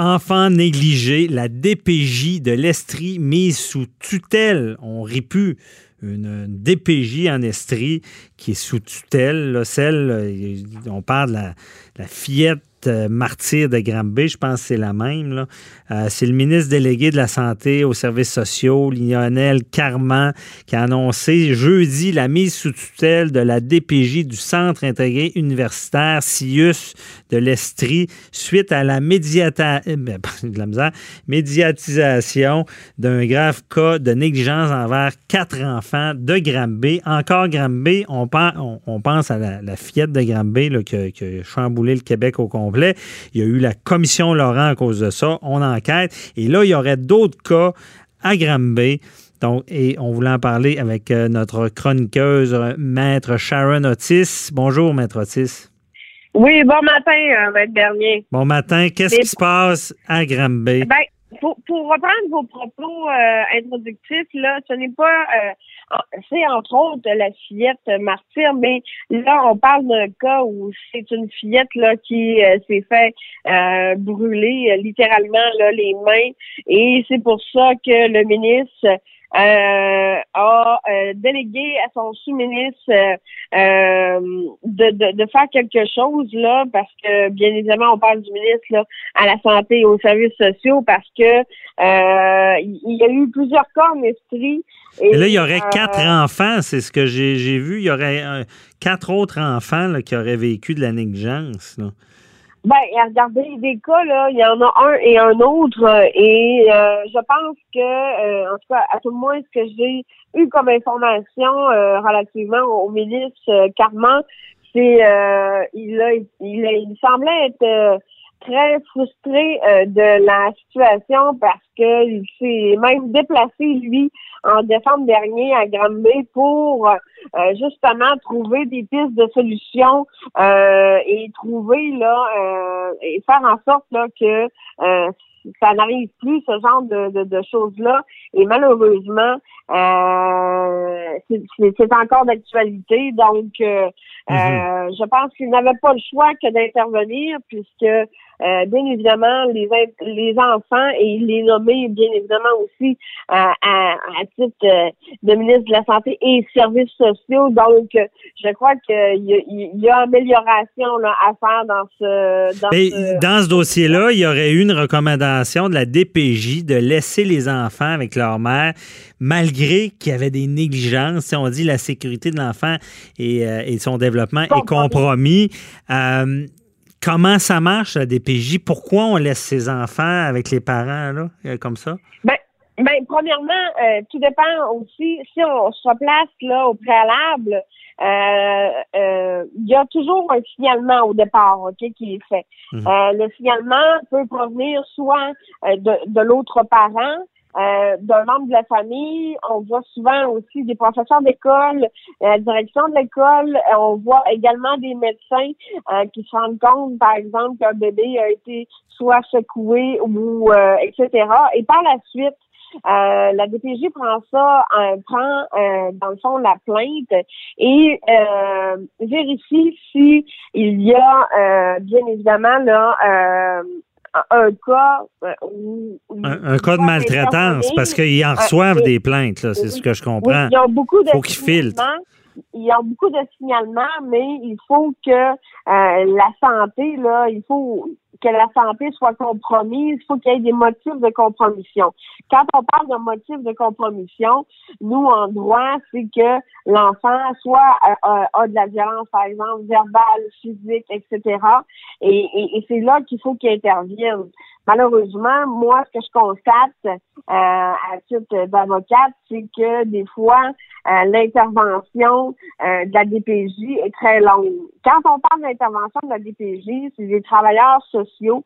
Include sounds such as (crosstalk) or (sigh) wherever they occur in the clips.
Enfants négligés, la DPJ de l'Estrie mise sous tutelle. On rit plus. Une, DPJ en Estrie qui est sous tutelle, celle, euh, on parle de la, fillette martyr de Granby, je pense que c'est la même. Euh, c'est le ministre délégué de la Santé aux services sociaux, Lionel Carman, qui a annoncé jeudi la mise sous tutelle de la DPJ du Centre intégré universitaire CIUS de l'Estrie suite à la. Eh ben, (laughs) médiatisation d'un grave cas de négligence envers quatre enfants de Granby. Encore Granby, on, pense à la, fillette de Granby qui, a, chamboulé le Québec au il y a eu la commission Laurent à cause de ça. On enquête. Et là, il y aurait d'autres cas à Granby. Donc, et on voulait en parler avec euh, notre chroniqueuse, euh, Maître Sharon Otis. Bonjour, Maître Otis. Oui, bon matin, euh, Maître Bernier. Bon matin. Qu'est-ce qui se passe à Granby? Ben, pour, reprendre vos propos introductifs, là, ce n'est pas ah, c'est entre autres la fillette martyr, mais là, on parle d'un cas où c'est une fillette là qui euh, s'est fait euh, brûler euh, littéralement là, les mains. Et c'est pour ça que le ministre euh, a euh, délégué à son sous-ministre euh, de, de, de, faire quelque chose là, parce que bien évidemment on parle du ministre là, à la santé et aux services sociaux parce que il y a eu plusieurs cas en esprit. Et, là, il y aurait quatre enfants, c'est ce que j'ai vu. Il y aurait quatre autres enfants là, qui auraient vécu de la négligence. Là. Ben, regardez, des cas, là, il y en a un et un autre. Euh, et euh, je pense que, euh, en tout cas, à tout le moins, ce que j'ai eu comme information relativement au ministre Carman, c'est il, a, il, il semblait être très frustré de la situation parce qu'il s'est même déplacé, lui, en décembre dernier à Granby pour euh, justement trouver des pistes de solutions euh, et trouver là euh, et faire en sorte là que ça n'arrive plus ce genre de, de, choses-là. Et malheureusement, c'est encore d'actualité. Donc, mm-hmm. je pense qu'il n'avait pas le choix que d'intervenir puisque euh, bien évidemment, les, les enfants et les nommer, bien évidemment, aussi euh, à, à, titre euh, de ministre de la Santé et Services sociaux. Donc, je crois qu'il y, y, a amélioration là, à faire dans ce... Dans ce, dans ce dossier-là, il y aurait eu une recommandation de la DPJ de laisser les enfants avec leur mère malgré qu'il y avait des négligences. Si on dit la sécurité de l'enfant et, et, son développement est compromis. Euh, Comment ça marche, la DPJ? Pourquoi on laisse ses enfants avec les parents là, euh, comme ça? Ben, ben premièrement, euh, tout dépend aussi, si on se place là au préalable, euh, il y a toujours un signalement au départ, OK, qui est fait. Mhm. le signalement peut provenir soit de, de l'autre parent, euh, d'un membre de la famille. On voit souvent aussi des professeurs d'école, euh, la direction de l'école. Euh, on voit également des médecins qui se rendent compte, par exemple, qu'un bébé a été soit secoué ou etc. Et par la suite, la DPJ prend ça, prend dans le fond la plainte et vérifie si y a bien évidemment là un cas euh, un, cas de maltraitance parce qu'ils en reçoivent des plaintes, c'est ce que je comprends. il beaucoup de faut qu'ils filtrent. Il y a beaucoup de signalements, mais il faut que euh, la santé, là, il faut que la santé soit compromise, il faut qu'il y ait des motifs de compromission. Quand on parle de motifs de compromission, nous, en droit, c'est que l'enfant soit euh, euh, a de la violence, par exemple, verbale, physique, etc. Et, et, c'est là qu'il faut qu'il intervienne. Malheureusement, moi, ce que je constate euh, à titre d'avocate, c'est que des fois, euh, l'intervention euh, de la DPJ est très longue. Quand on parle d'intervention de la DPJ, c'est des travailleurs sociaux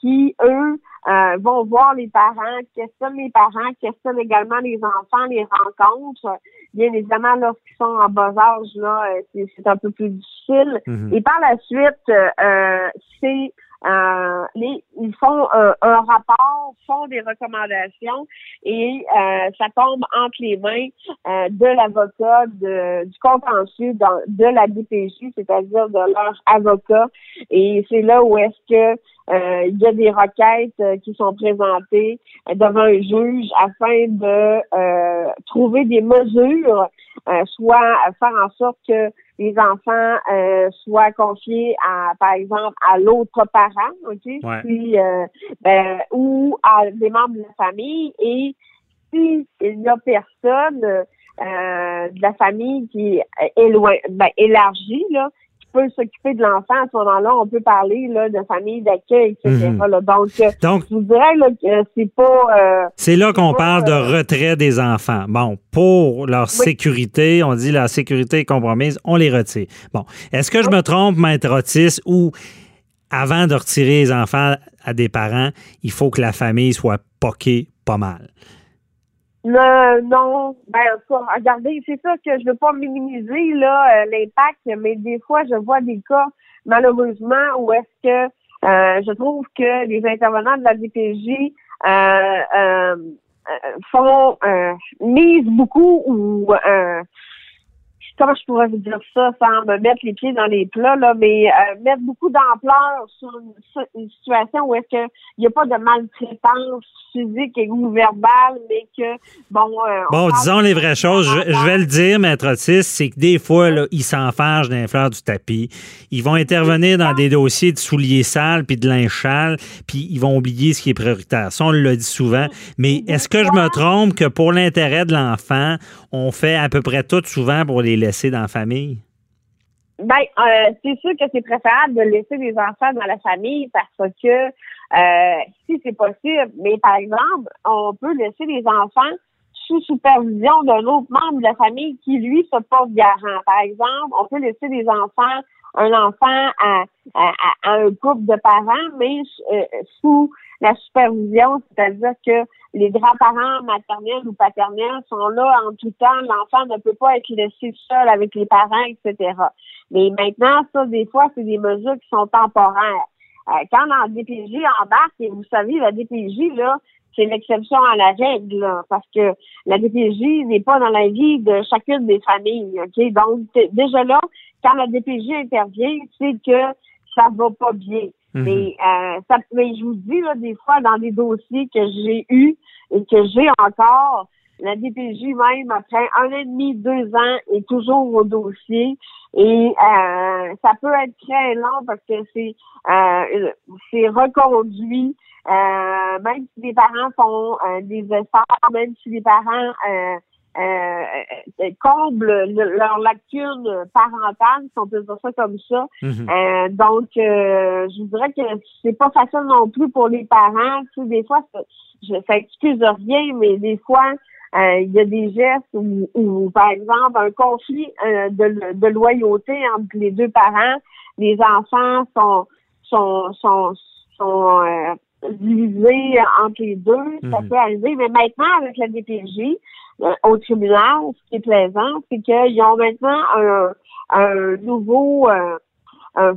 qui, eux, euh, vont voir les parents, questionnent les parents, questionnent également les enfants, les rencontres. Bien évidemment, lorsqu'ils sont en bas âge, là, euh, c'est un peu plus difficile. Mhm. Et par la suite, euh, c'est euh, les, ils font un, un, rapport, font des recommandations et euh, ça tombe entre les mains euh, de l'avocat du contentieux de la DPJ, c'est-à-dire de leur avocat. Et c'est là où est-ce que euh, il y a des requêtes qui sont présentées devant un juge afin de trouver des mesures, soit faire en sorte que les enfants euh, soient confiés à, par exemple, à l'autre parent, ok, puis, euh, ben, ou à des membres de la famille. Et si il n'y a personne euh, de la famille qui est loin, ben, élargie, là, peut s'occuper de l'enfant à ce moment-là, on peut parler là, de famille d'accueil, etc. Mhm. Donc, euh, Donc, je vous dirais là, que c'est pas. Euh, c'est là qu'on parle de euh, retrait des enfants. Bon, pour leur sécurité, on dit la sécurité est compromise, on les retire. Bon, est-ce que je me trompe, maître Otis, ou avant de retirer les enfants à des parents, il faut que la famille soit poquée pas mal? Non, non, ben regardez, c'est ça que je veux pas minimiser là euh, l'impact, mais des fois je vois des cas malheureusement où est-ce que euh, je trouve que les intervenants de la DPJ euh, font mise beaucoup ou comment je pourrais vous dire ça sans me mettre les pieds dans les plats, là, mais euh, mettre beaucoup d'ampleur sur une, situation où est-ce qu'il n'y a pas de maltraitance physique et ou verbale, mais que, bon... Euh, bon, disons les vraies choses. Je, vais le dire, maître Otis, c'est que des fois, là, ils s'enfargent d'un fleur du tapis. Ils vont intervenir dans des dossiers de souliers sales puis de linge sale, puis ils vont oublier ce qui est prioritaire. Ça, on le dit souvent. Mais est-ce que je me trompe que pour l'intérêt de l'enfant, on fait à peu près tout souvent pour les dans la famille? Ben, euh, c'est sûr que c'est préférable de laisser les enfants dans la famille parce que euh, si c'est possible, mais par exemple, on peut laisser les enfants sous supervision d'un autre membre de la famille qui, lui, se porte garant. Par exemple, on peut laisser les enfants, un enfant à, un couple de parents, mais euh, sous la supervision, c'est-à-dire que les grands-parents maternels ou paternels sont là en tout temps. L'enfant ne peut pas être laissé seul avec les parents, etc. Mais maintenant, ça, des fois, c'est des mesures qui sont temporaires. Euh, quand la DPJ embarque, et vous savez, la DPJ, là, c'est l'exception à la règle, parce que la DPJ n'est pas dans la vie de chacune des familles. OK? Donc, déjà là, quand la DPJ intervient, c'est que ça va pas bien. Mhm. Mais, euh, ça, mais je vous dis, là, des fois, dans des dossiers que j'ai eus et que j'ai encore, la DPJ même, après un an et demi, deux ans, est toujours au dossier. Et euh, ça peut être très long parce que c'est euh, c'est reconduit. Euh, même si les parents font des efforts, même si les parents euh, euh, comblent leur lacune parentale, si on peut dire ça comme ça. Mhm. euh, donc, euh, je dirais que c'est pas facile non plus pour les parents. Tu sais, des fois, je, ça excuse rien, mais des fois, euh, il y a des gestes où, par exemple, un conflit de, de, loyauté entre les deux parents, les enfants sont sont sont, sont divisés entre les deux, ça mhm. peut arriver. Mais maintenant, avec la DPJ, euh, au tribunal, ce qui est plaisant, c'est qu'ils ont maintenant un, un nouveau, euh, un,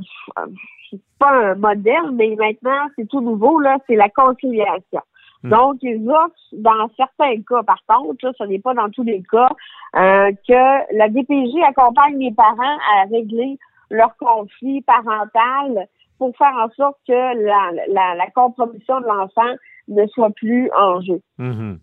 pas un modèle, mais maintenant, c'est tout nouveau, là, c'est la conciliation. Hmm. Donc, ils offrent, dans certains cas, par contre, là, ce n'est pas dans tous les cas, euh, que la DPJ accompagne les parents à régler leur conflit parental pour faire en sorte que la, la, la compromission de l'enfant ne soit plus en jeu. Mhm.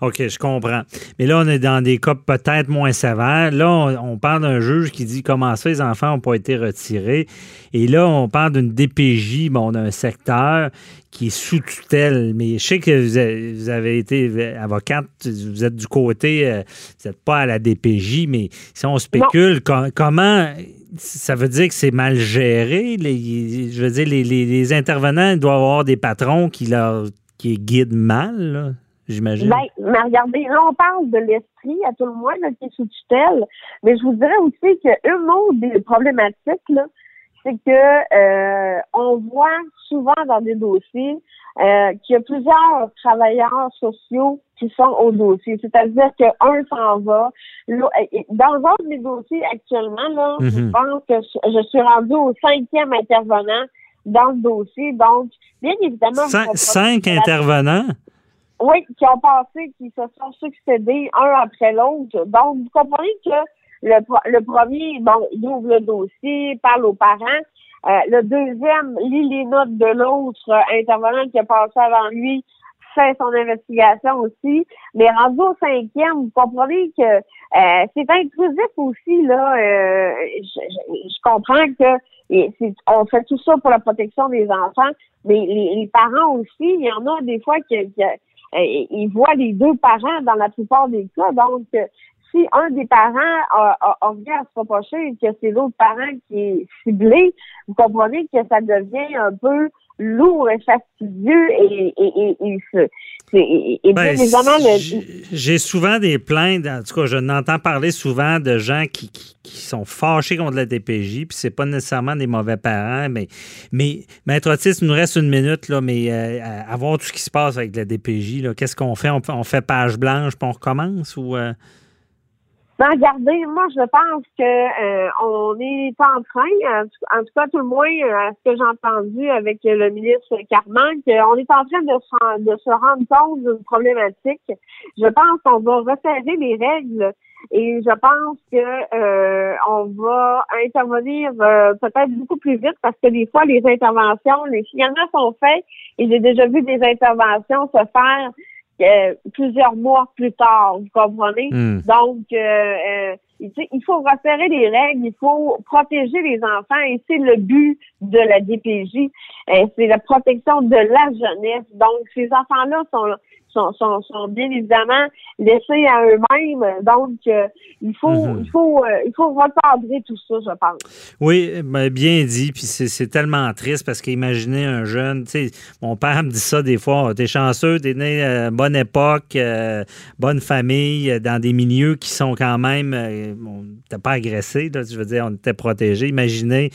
OK, je comprends. Mais là, on est dans des cas peut-être moins sévères. Là, on, parle d'un juge qui dit comment ça, les enfants n'ont pas été retirés? Et là, on parle d'une DPJ, bon, d'un secteur qui est sous tutelle. Mais je sais que vous avez, été avocate, vous êtes du côté, euh, vous n'êtes pas à la DPJ, mais si on spécule, comment ça veut dire que c'est mal géré? je veux dire, les, les intervenants doivent avoir des patrons qui leur qui guide mal, j'imagine? Ben, mais regardez, là, on parle de l'esprit, à tout le moins, qui est sous tutelle. Mais je vous dirais aussi qu'une autre des problématiques, là, c'est que euh, on voit souvent dans des dossiers euh, qu'il y a plusieurs travailleurs sociaux qui sont au dossier. C'est-à-dire qu'un s'en va. Dans un de mes dossiers actuellement, là, je Mhm. pense que je je suis rendue au cinquième intervenant dans le dossier. Donc, bien évidemment, Cin- cinq intervenants. oui, qui ont passé, qui se sont succédés un après l'autre. Donc, vous comprenez que le, le premier, bon, il ouvre le dossier, parle aux parents. Euh, le deuxième lit les notes de l'autre euh, intervenant qui a passé avant lui, fait son investigation aussi. Mais rendu au cinquième, vous comprenez que euh, c'est intrusif aussi, là. Je, je- je comprends que et on fait tout ça pour la protection des enfants, mais les, les parents aussi, il y en a des fois qui, qui- euh, ils voient les deux parents dans la plupart des cas. Donc, euh, si un des parents a, a, a à se reprocher et que c'est l'autre parent qui est ciblé, vous comprenez que ça devient un peu lourd et fastidieux et, et, et, et, Ben, j'ai- souvent des plaintes, en tout cas, je n'entends parler souvent de gens qui, qui- qui sont fâchés contre la DPJ, puis c'est pas nécessairement des mauvais parents, mais, mais Maître Otis, il nous reste une minute, là, mais euh, à, voir tout ce qui se passe avec la DPJ, qu'est-ce qu'on fait? On, fait? on fait page blanche, puis on recommence, ou... euh? Ben, regardez, moi, je pense que euh, on est en train, en tout- cas, tout le moins, euh, à ce que j'ai entendu avec le ministre Carman, qu'on est en train de de se rendre compte d'une problématique. Je pense qu'on va resserrer les règles et je pense que euh, on va intervenir euh, peut-être beaucoup plus vite parce que des fois, les interventions, les signalements sont faits et j'ai déjà vu des interventions se faire euh, plusieurs mois plus tard, vous comprenez? Hmm. Donc, euh, euh, il faut resserrer les règles, il faut protéger les enfants et c'est le but de la DPJ. Euh, c'est la protection de la jeunesse. Donc, ces enfants-là sont, sont, sont, sont bien évidemment laissés à eux-mêmes. Donc, euh, il faut Mhm. il faut euh, il faut recadrer tout ça, je pense. Oui, ben, bien dit. Puis c'est c'est tellement triste parce qu'imaginez un jeune, tu sais, mon père me dit ça des fois, t'es chanceux, t'es né à une bonne époque, euh, bonne famille, euh, dans des milieux qui sont quand même, euh, on n'était pas agressé, là, je veux dire, on était protégé. Imaginez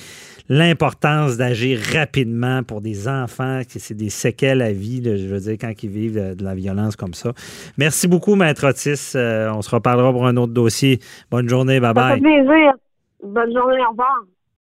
l'importance d'agir rapidement pour des enfants, que c'est des séquelles à vie, je veux dire, quand ils vivent de, de la violence comme ça. Merci beaucoup, Maître Otis. Euh, on se reparlera pour un autre dossier. Bonne journée, bye Ça fait bye. plaisir. Bonne journée, au revoir.